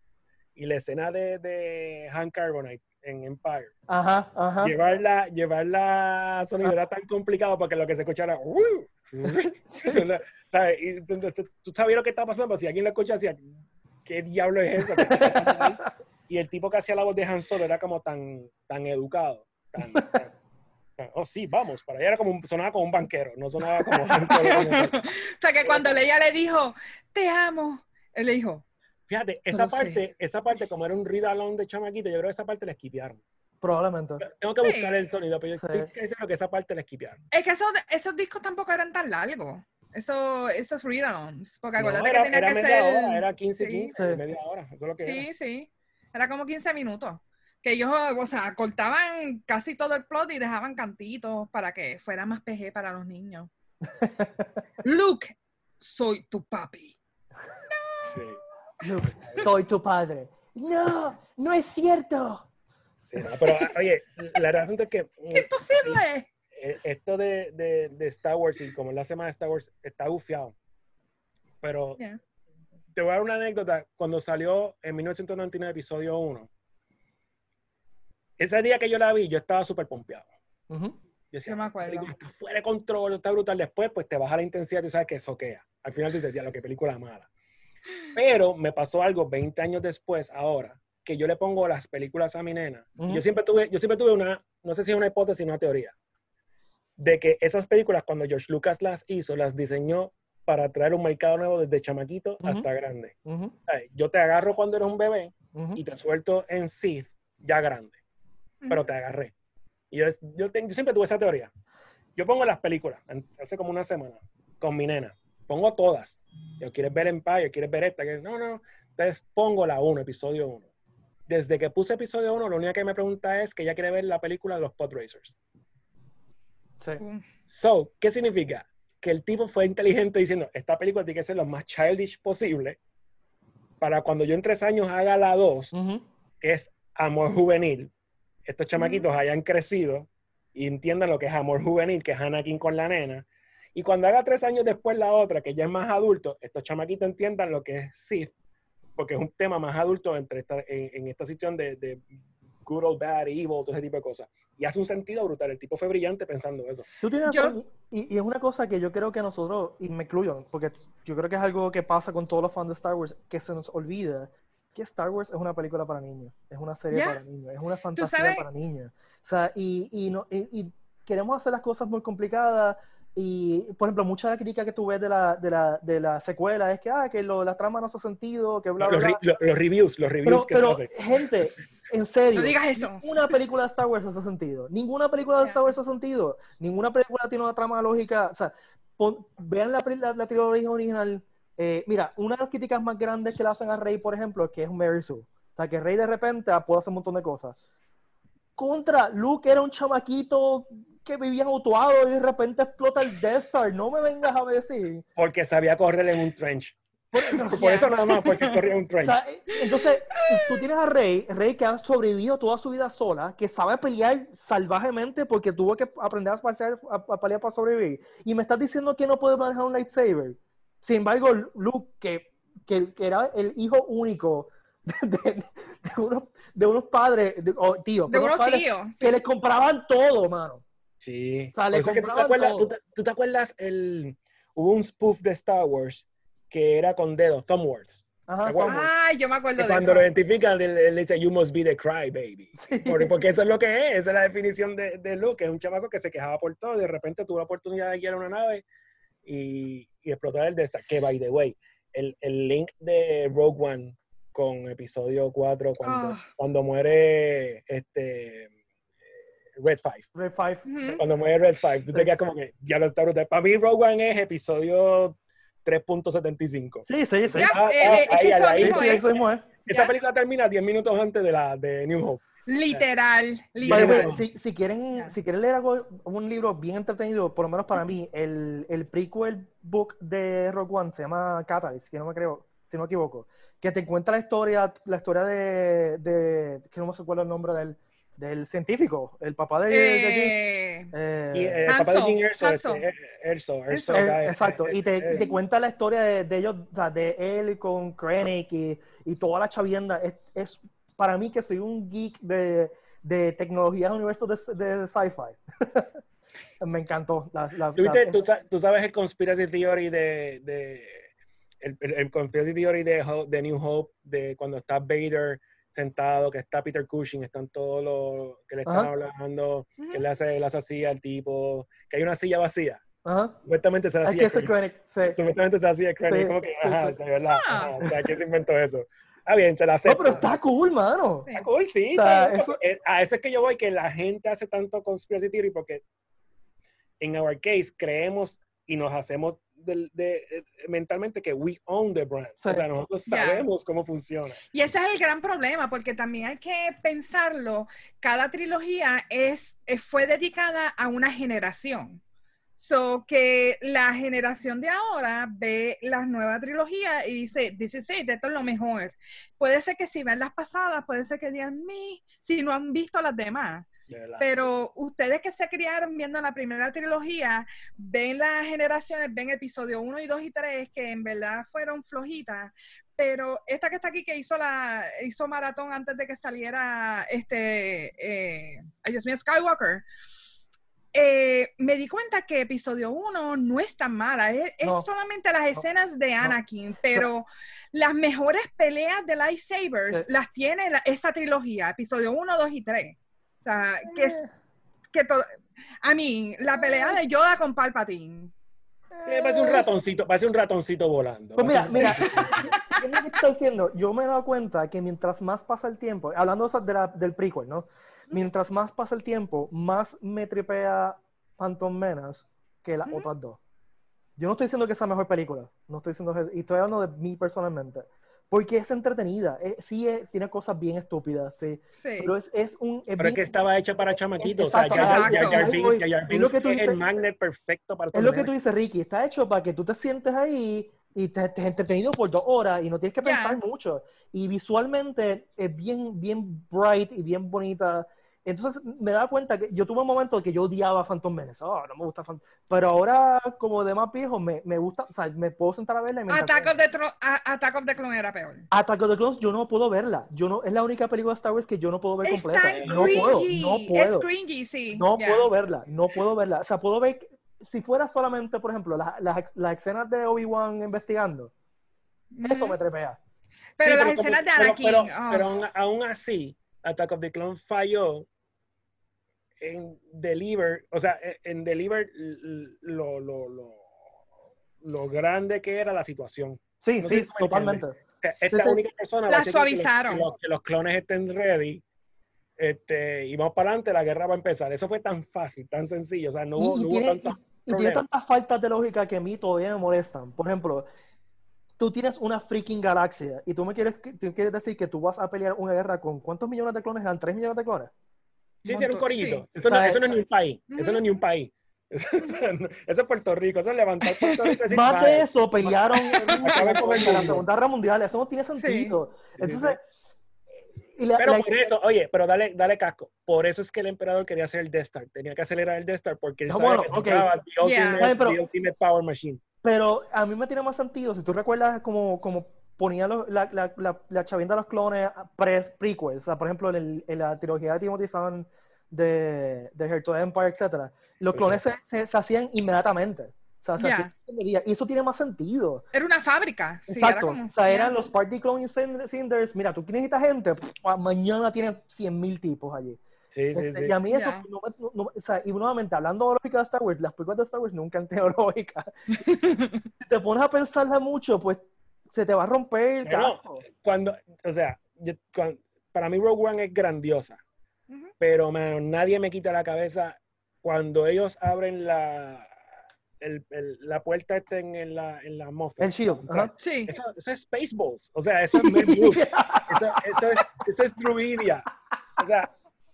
Y la escena de, de Han Carbonite en Empire. Ajá, ajá. Llevarla, llevarla sonido era tan complicado porque lo que se escuchaba era... ¿sabes? Y tú, sabías lo que estaba pasando, pero si alguien lo escucha, decía, ¿qué diablo es eso? ¿Qué está pasando ahí?" Y el tipo que hacía la voz de Han Solo era como tan, tan educado. Tan, tan- tan, oh, sí, vamos. Para allá era como un- sonaba como un banquero, no sonaba como o sea, que cuando ella le dijo, te amo, él le dijo, Fíjate, esa sé. parte, esa parte, como era un read along de chamaquito, yo creo que esa parte la esquipearon. Probablemente. Tengo que Sí. buscar el sonido, pero yo Sí. estoy seguro que esa parte la esquipearon. es que esos, esos discos tampoco eran tan largos. Eso, esos read-alongs. Porque No, acuérdate era, que tenía era que media ser. hora, era 15, Sí. 15, Sí. media hora. Eso es lo que era. Sí, sí. Era como 15 minutos. Que ellos, o sea, cortaban casi todo el plot y dejaban cantitos para que fuera más PG para los niños. Luke, soy tu papi. Sí. Luke, soy tu padre. No, no es cierto. Sí, no, pero oye, la razón es que mm, ¡Imposible! eh, esto de, de, de Star Wars y como es la semana de Star Wars está bufiado. Pero Ya. te voy a dar una anécdota. Cuando salió en 1999, episodio 1, ese día que yo la vi, yo estaba súper pompeado. Ujú. Yo decía, me "Esta acuerdo. película está fuera de control, está brutal. Después, pues te baja la intensidad y sabes que soquea. Al final dices, ya, lo que película mala. Pero me pasó algo 20 años después, ahora, que yo le pongo las películas a mi nena. Y. Yo siempre tuve, yo siempre tuve una, no sé si es una hipótesis o una teoría, de que esas películas, cuando George Lucas las hizo, las diseñó para traer un mercado nuevo desde chamaquito hasta grande. Yo te agarro cuando eres un bebé y te suelto en Sith ya grande pero te agarré. Y yo, yo, te- yo siempre tuve esa teoría. Yo pongo las películas, hace como una semana, con mi nena. Pongo todas. Yo, ¿Quieres ver Empire? ¿Quieres ver esta? Que- No, no. Entonces pongo la 1, episodio 1. Desde que puse episodio 1, lo único que me pregunta es que ella quiere ver la película de los Pod Racers. Sí. So, ¿qué significa? Que el tipo fue inteligente diciendo, esta película tiene que ser lo más childish posible para cuando yo en tres años haga la 2, Ujú. que es amor juvenil, estos chamaquitos hayan crecido y entiendan lo que es amor juvenil, que es Anakin con la nena. Y cuando haga tres años después la otra, que ya es más adulto, estos chamaquitos entiendan lo que es Sith, porque es un tema más adulto entre esta, en, en esta situación de, de good or bad, evil, todo ese tipo de cosas. Y hace un sentido brutal. El tipo fue brillante pensando eso. Tú tienes razón, y, y es una cosa que yo creo que nosotros, y me incluyo, porque yo creo que es algo que pasa con todos los fans de Star Wars, que se nos olvida que Star Wars es una película para niños, es una serie Ya. para niños, es una fantasía para niños. O sea, y, y, no, y, y queremos hacer las cosas muy complicadas, y por ejemplo, mucha de la crítica que tú ves de la, de la, de la secuela es que, ah, que lo, la trama no hace sentido, que bla, bla, Los, bla. re- lo- los reviews, los Pero, reviews que pero, se hacen. gente, en serio. No digas eso. Ninguna película de Star Wars hace sentido. Ninguna película de. Star Wars hace sentido. Ninguna película tiene una trama lógica. O sea, pon- vean la, la, la trilogía original. Eh, mira, una de las críticas más grandes que le hacen a Rey, por ejemplo, es que es un Mary Sue. O sea, que Rey de repente puede hacer un montón de cosas. Contra, Luke era un chamaquito que vivían autuado y de repente explota el Death Star. No me vengas a decir. Porque sabía correr en un trench. Por, por eso nada más, porque corría un O trench. sea, entonces, tú tienes a Rey, Rey que ha sobrevivido toda su vida sola, que sabe pelear salvajemente porque tuvo que aprender a pelear, a, a pelear para sobrevivir. Y me estás diciendo que no puede manejar un lightsaber. Sin embargo, Luke, que, que, que era el hijo único de, de- de unos, de unos padres, de, o tíos, De unos padres tíos. que le compraban todo, mano. Sí. Le Por eso es que tú te acuerdas, todo. tú te, tú te acuerdas el, hubo un spoof de Star Wars que era con dedo, Thumb Wars. Ajá. Ay, yo me acuerdo Que de cuando eso. lo identifican, él, él dice, you must be the cry baby. Por- porque eso es lo que es, esa es la definición de, de Luke, es un chamaco que se quejaba por todo, y de repente tuvo la oportunidad de guiar una nave y, y explotar el de esta. Que, by the way, el, el link de Rogue One con episodio 4, cuando, Ah. cuando muere este Red Five. Red Five. Ujú. Cuando muere Red Five, tú te quedas como que ya lo está brutal. Para mí, Rogue One es episodio 3.75. Sí, sí, sí. Ah, eh, ah, eh, que. Esa Ya. película termina 10 minutos antes de la de New Hope. Literal, literal. si, si quieren, si quieren leer algo, un libro bien entretenido, por lo menos para mí, el, el prequel book de Rogue One se llama Catalyst, si no me creo, si no me equivoco, que te cuenta la historia, la historia de, de que no me acuerdo el nombre del, del científico, el papá de, de Jim, Eh, eh, Y eh, el papá de Jim Erso, este, eh, Erso, Erso, Eh, exacto, eh, y te, eh, cuenta la historia de, de ellos, o sea, de él con Krennic y, y toda la chavienda. Es, es para mí que soy un geek de, de tecnologías universos de, de sci-fi. Me encantó. La, la- ¿Tú, viste- la- tú tú sabes el conspiracy theory de, de el, el- el conspiracy theory de, de New Hope, de cuando está Vader sentado, que está Peter Cushing, están todos los que le están Ajá. hablando, que le hace, le hace así al tipo, que hay una silla vacía. Ajá. Supuestamente se la Es hacía sí. Supuestamente se hacía Krennic. Sí, como que, ajá, sí. de verdad. Ah. ajá, o sea, ¿quién se inventó eso? Ah, bien, se la No, acepta. pero está cool, mano. Está cool, sí. O sea, está bien, eso- porque, eh, A eso es que yo voy, que la gente hace tanto conspiracy theory porque en our case creemos y nos hacemos del- de, eh, mentalmente que we own the brand. Sí. O sea, nosotros sabemos cómo funciona. Y ese es el gran problema, porque también hay que pensarlo. Cada trilogía es, eh, fue dedicada a una generación. So que la generación de ahora ve las nuevas trilogías y dice, dice, sí, esto es lo mejor. Puede ser que si ven las pasadas, puede ser que digan, mi, si no han visto las demás. Pero ustedes que se criaron viendo la primera trilogía, ven las generaciones, ven episodio 1 y 2 y 3, que en verdad fueron flojitas. Pero esta que está aquí, que hizo la hizo maratón antes de que saliera este, eh, Skywalker, eh, me di cuenta que episodio 1 no es tan mala, es, solamente las escenas de Anakin, pero las mejores peleas de lightsabers Sí. las tiene la- esa trilogía, episodio 1, 2 y 3. O sea, que es que todo. A mí, la pelea de Yoda con Palpatine. Eh, parece un ratoncito, parece un ratoncito volando. Pues mira, mira. ¿qué es lo que está diciendo? Yo me he dado cuenta que mientras más pasa el tiempo, hablando de la- del prequel, ¿no? Mientras más pasa el tiempo, más me tripea Phantom Menace que las otras dos. Yo no estoy diciendo que sea mejor película, no estoy diciendo, y estoy hablando de mí personalmente, porque es entretenida, eh, sí eh, tiene cosas bien estúpidas, sí, Sí. pero es, es un... es Pero es que bien- estaba hecha para chamaquitos. O sea, Exacto, Binks- voy. Jar Jar Es lo Binks que tú es el dices. magnet perfecto para Es lo que tú dices, Ricky. Está hecho para que tú te sientes ahí y te estés entretenido por dos horas y no tienes que Ya. pensar mucho. Y visualmente es bien, bien bright y bien bonita. Entonces me da cuenta que yo tuve un momento que yo odiaba Phantom Menace. Oh, no me gusta Phantom Pero ahora, como de más viejo, me, me gusta, o sea, me puedo sentar a verla y me Attack of, the Tro- a- Attack of the Clone era peor. Attack of the Clones, yo no puedo verla. Yo no, es la única película de Star Wars que yo no puedo ver Es completa. tan No puedo, cringy. no Es puedo. cringy, sí. No ya. puedo verla, no puedo verla. O sea, puedo ver, que- si fuera solamente, por ejemplo, las, las, las escenas de Obi-Wan investigando, eso Ujú. me trepea. Pero las como- escenas de pero- Anakin. Pero, oh. pero aún, aún así, Attack of the Clones falló en Deliver, o sea, en- en Deliver lo, lo, lo, lo grande que era la situación. Sí, No sí, totalmente. Esta Entonces, única persona la suavizaron. Que los, que los clones estén ready. Este, y vamos para adelante, la guerra va a empezar. Eso fue tan fácil, tan sencillo. O sea, no Y, hubo, y no hubo tiene, tanta- y- y tiene tantas faltas de lógica que a mí todavía me molestan. Por ejemplo, tú tienes una freaking galaxia y tú me quieres, tú quieres decir que tú vas a pelear una guerra con ¿cuántos millones de clones eran? ¿Tres millones de clones? Sí, sí, era un corillito. sí. Eso, no, eso no es ni un país. Eso Ujú. no es ni un país. Eso, eso es Puerto Rico. Eso es levantar Puerto Rico. decir, Más de eso, pelearon en la. Segunda Guerra Mundial. Eso no tiene Sí. sentido. sí, Entonces, y la- Pero la- por eso, oye, pero dale, dale casco. Por eso es que el emperador quería hacer el Death Star. Tenía que acelerar el Death Star porque él Ah, sabía bueno, que ok. tocaba the, ultimate, pero- the ultimate Power Machine. Pero a mí me tiene más sentido, si tú recuerdas como, como ponían los- la, la, la, la chavienda de los clones pre prequels, o sea, por ejemplo, en, el- en la trilogía de Timothy Zahn de, de Heart of Empire, etc. Los clones se, se, se hacían inmediatamente. O sea, se Ya. hacían y eso tiene más sentido. Era una fábrica. Sí, era Exacto. como- o sea, eran ya. los Party Clone Cinders. Mira, tú necesitas gente, pff, mañana tienes 100.000 tipos allí. Sí, sí, Este, sí. Y a mí eso, Ya. no no- no- o sea, y nuevamente, hablando de lógica de Star Wars, las películas de Star Wars nunca han tenido lógica. si te pones a pensarla mucho, pues se te va a romper casco. Cuando, o sea, yo- cuan- para mí Rogue One es grandiosa. Ujú. Pero, mano, nadie me quita la cabeza cuando ellos abren la, el- el- la puerta esta en, en la, en la Moffat. El shield, ajá. Sí. Eso, eso es Spaceballs. O sea, eso es Mel Brooks. Eso, eso es, eso es Druidia. O sea,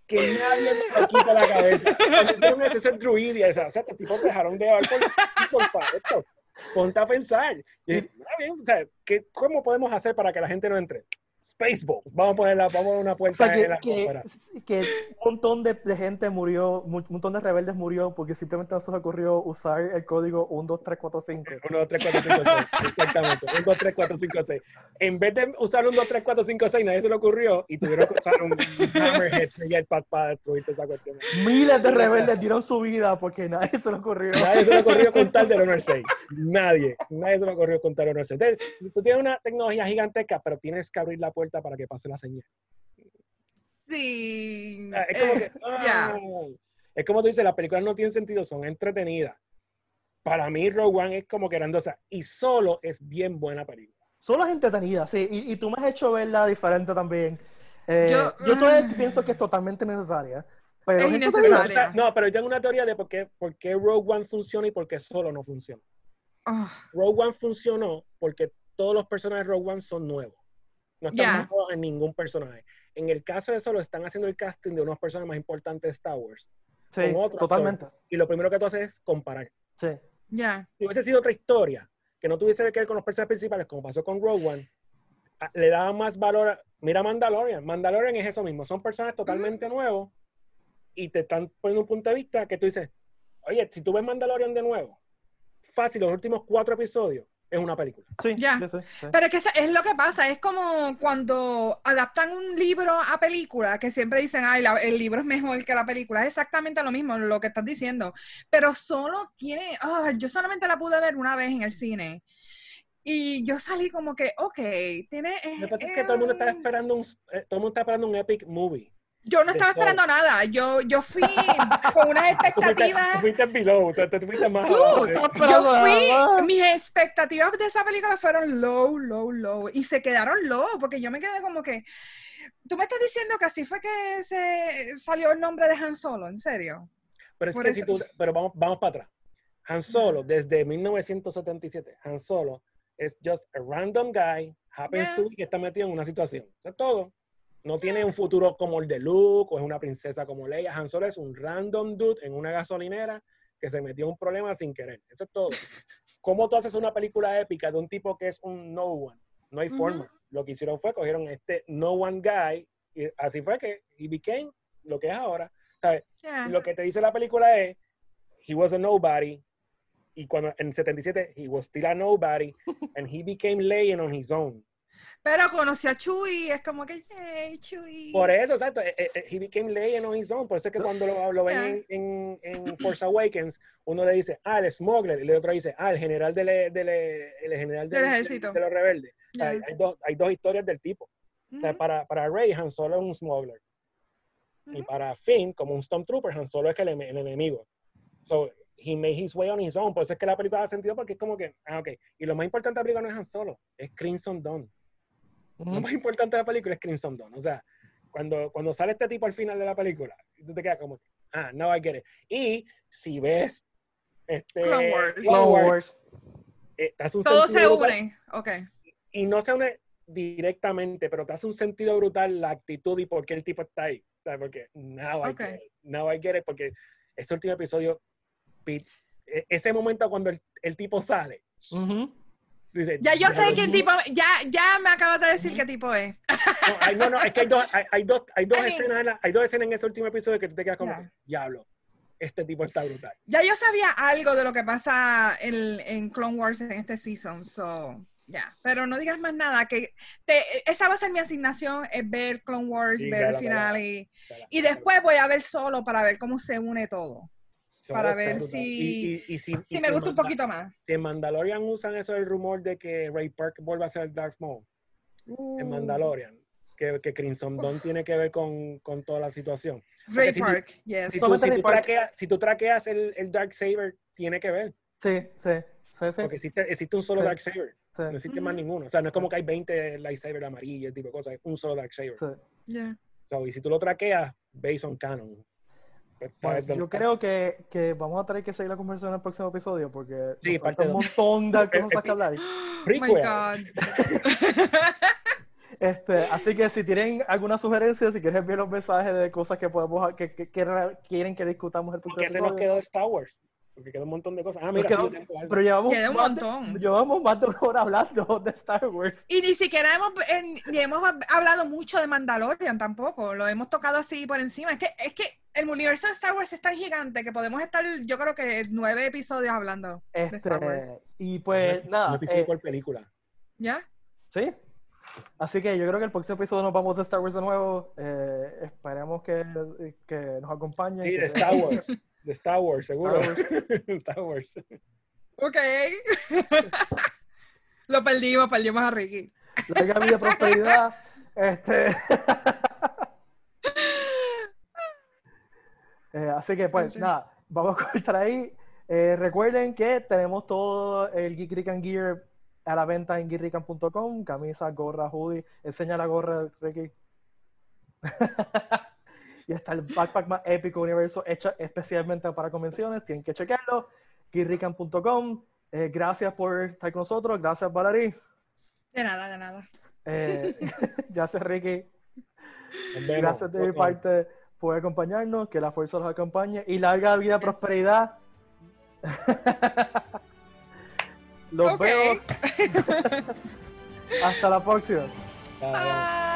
que nadie me lo quita la cabeza. Cuando eso, es Druidia. O sea, o sea, estos tipos se dejaron de llevar por, por esto. Ponte a pensar. Y dije, "Ah, bien, o sea, ¿qué- ¿cómo podemos hacer para que la gente no entre? Spaceballs. Vamos a poner, la, vamos a poner una O puerta sea, en que, la que, que un montón de, gente murió, mu- un montón de rebeldes murió porque simplemente no se les ocurrió usar el código 1, 2, 3, 4, 5. 1, 2, 3, 4, 5, 6. Exactamente. 1, 2, 3, 4, 5, 6. En vez de usar un 2, 3, 4, 5, 6, nadie se le ocurrió y tuvieron que usar un Hammerhead Jetpack para destruir esa cuestión. Miles de rebeldes dieron su vida porque nadie se le ocurrió. Nadie se le ocurrió contar del Honor 6. Nadie. Nadie se le ocurrió contar el Honor 6. Entonces, si tú tienes una tecnología gigantesca, pero tienes que abrir la puerta para que pase la señal. Sí. Es como Eh, que. ah, ya. Es como tú dices, las películas no tienen sentido, son entretenidas. Para mí, Rogue One es como que grandosa. Y solo es bien buena película. Solo es entretenida, sí. Y, y tú me has hecho verla diferente también. Eh, Yo- yo, todavía ah. pienso que es totalmente necesaria. Pero Es es innecesaria. No, pero yo tengo una teoría de por qué, por qué Rogue One funciona y por qué solo no funciona. Ah, Rogue One funcionó porque todos los personajes de Rogue One son nuevos. No están Ya. basados en ningún personaje. En el caso de solo están haciendo el casting de unos personajes más importantes de Star Wars. Sí, con otro totalmente. Y lo primero que tú haces es comparar. Sí. ya. Si hubiese sido otra historia, que no tuviese que ver con los personajes principales, como pasó con Rogue One, le daba más valor. a- Mira Mandalorian. Mandalorian es eso mismo. Son personajes totalmente nuevos y te están poniendo un punto de vista que tú dices, oye, si tú ves Mandalorian de nuevo, fácil, los últimos cuatro episodios es una película. Sí, Ya. sí, sí, sí. Pero es que es lo que pasa, es como cuando adaptan un libro a película, que siempre dicen, ay, la- el libro es mejor que la película, es exactamente lo mismo, lo que estás diciendo, pero solo tiene, ah, yo solamente la pude ver una vez en el cine, y yo salí como que, ok, tiene... Lo que pasa es que todo el mundo está esperando un, eh, todo el mundo está esperando un epic movie. Yo no estaba esperando nada, yo, yo fui con unas Tú fuiste, tú expectativas... fuiste below, tú, tú fuiste más estaba Yo fui, mis expectativas de esa película fueron low, low, low, y se quedaron low, porque yo me quedé como que, tú me estás diciendo que así fue que se salió el nombre de Han Solo, ¿en serio? Pero es Por que eso- si tú, pero vamos, vamos para atrás. Han Solo, desde 1977, Han Solo es just a random guy, happens Yeah. to be que está metido en una situación. Eso es todo. No tiene un futuro como el de Luke o es una princesa como Leia. Han Solo es un random dude en una gasolinera que se metió en un problema sin querer. Eso es todo. ¿Cómo tú haces una película épica de un tipo que es un no one? No hay forma. Lo que hicieron fue cogieron este no one guy y así fue que he became lo que es ahora. ¿Sabes? Yeah. lo que te dice la película es, he was a nobody, y cuando en 77, he was still a nobody, and he became Leia on his own. Pero conocí a Chewie, es como que, hey, Chewie. Por eso, exacto, eh, eh, he became Leia on his own, por eso es que cuando lo, lo ven en, en, en Force Awakens, uno le dice, ah, el smuggler, y el otro dice, ah, el general del, del, el general Del del- ejército. de los rebeldes. O sea, Yeah. hay, dos, hay dos historias del tipo. O sea, para, para Rey, Han Solo es un smuggler. Y para Finn, como un Stormtrooper, Han Solo es el, el enemigo. So, he made his way on his own. Por eso es que la película da sentido porque es como que, ah, ok. Y lo más importante de la película no es Han Solo, es Crimson Dawn. Lo Ujú. más importante de la película es Crimson Dawn. O sea, cuando, cuando sale este tipo al final de la película, tú te quedas como, ah, now I get it. Y si ves este, Clone Wars. Clone Clone Wars, eh, te hace un Todo se une, ok. Y no se une directamente, pero te hace un sentido brutal la actitud y por qué el tipo está ahí. ¿Sabes? Porque now I Ok. get it. Now I get it, porque ese último episodio, Pete, e- ese momento cuando el, el tipo sale, Ujú. Dice, Ya yo sé "Diablo, qué no". tipo, ya, ya me acabas de decir qué tipo es. No, hay- no, no, es que hay dos, hay, hay dos, hay dos I mean- escenas, en la- hay dos escenas en ese último episodio que tú te quedas como, Ya. diablo, este tipo está brutal. Ya yo sabía algo de lo que pasa en, en Clone Wars en este season, so, ya. Pero no digas más nada, que te- esa va a ser mi asignación, es ver Clone Wars, Sí, ver el final y, después voy a ver solo para ver cómo se une todo. Para ver si- Y, y- y si, Si me en gusta un poquito más. Si en Mandalorian usan eso del rumor de que Ray Park vuelva a ser Darth Maul en Uh, Mandalorian, que, que Crimson Dawn tiene que ver con, con toda la situación. Ray si tú- Park, yes. Si tú, Solamente si Ray tú Park. traqueas, si tú traqueas el, el Dark Saber, tiene que ver. Sí, sí, sí, sí. Porque existe, existe un solo Sí. Dark Saber. sí, No existe más Ujú. ninguno. O sea, no es como que hay 20 lightsaber amarillos, ese tipo de cosas. Es un solo Dark Saber. sí. Yeah. So, y si tú lo traqueas, based on canon. Pues, lo- yo creo que, que vamos a tener que seguir la conversación en el próximo episodio porque Sí, nos parte falta un montón de cosas que hablar. Oh my Prequel. God. Este, así que si tienen alguna sugerencia, si quieren enviar los mensajes de cosas que podemos que, que- que quieren que discutamos el próximo Porque se nos quedó de Star Wars. Porque quedó un montón de cosas. Ah, mira, quedó- sí, yo tengo algo. pero llevamos Queda un de- montón. llevamos más de una hora hablando de Star Wars. Y ni siquiera hemos, eh, ni hemos hablado mucho de Mandalorian tampoco. Lo hemos tocado así por encima. Es que, es que el universo de Star Wars es tan gigante que podemos estar, yo creo que nueve episodios hablando de Star Este, Wars. y pues Un nada, episodio eh, película. ¿Ya? sí. Así que yo creo que el próximo episodio nos vamos de Star Wars de nuevo. Eh, esperemos que, que nos acompañen. Sí, de Star Wars. De Star Wars, seguro. Star Star Wars. Ok. Lo perdimos, perdimos a Ricky. Larga vida, prosperidad. Este. Eh, así que, pues, Sí. nada, vamos a cortar ahí. Eh, recuerden que tenemos todo el Geek Rican Gear a la venta en geekrican.com. Camisa, gorra, hoodie. Enseña la gorra, Ricky. Y está el backpack más épico universo hecho especialmente para convenciones. Tienen que chequearlo. geekrican.com. Eh, gracias por estar con nosotros. Gracias, Valerie. De nada, de nada. Eh, gracias, Ricky. Vemos. Gracias de mi parte por acompañarnos. Que la fuerza los acompañe. Y larga vida, Yes. prosperidad. los veo. Hasta la próxima. Bye. Bye.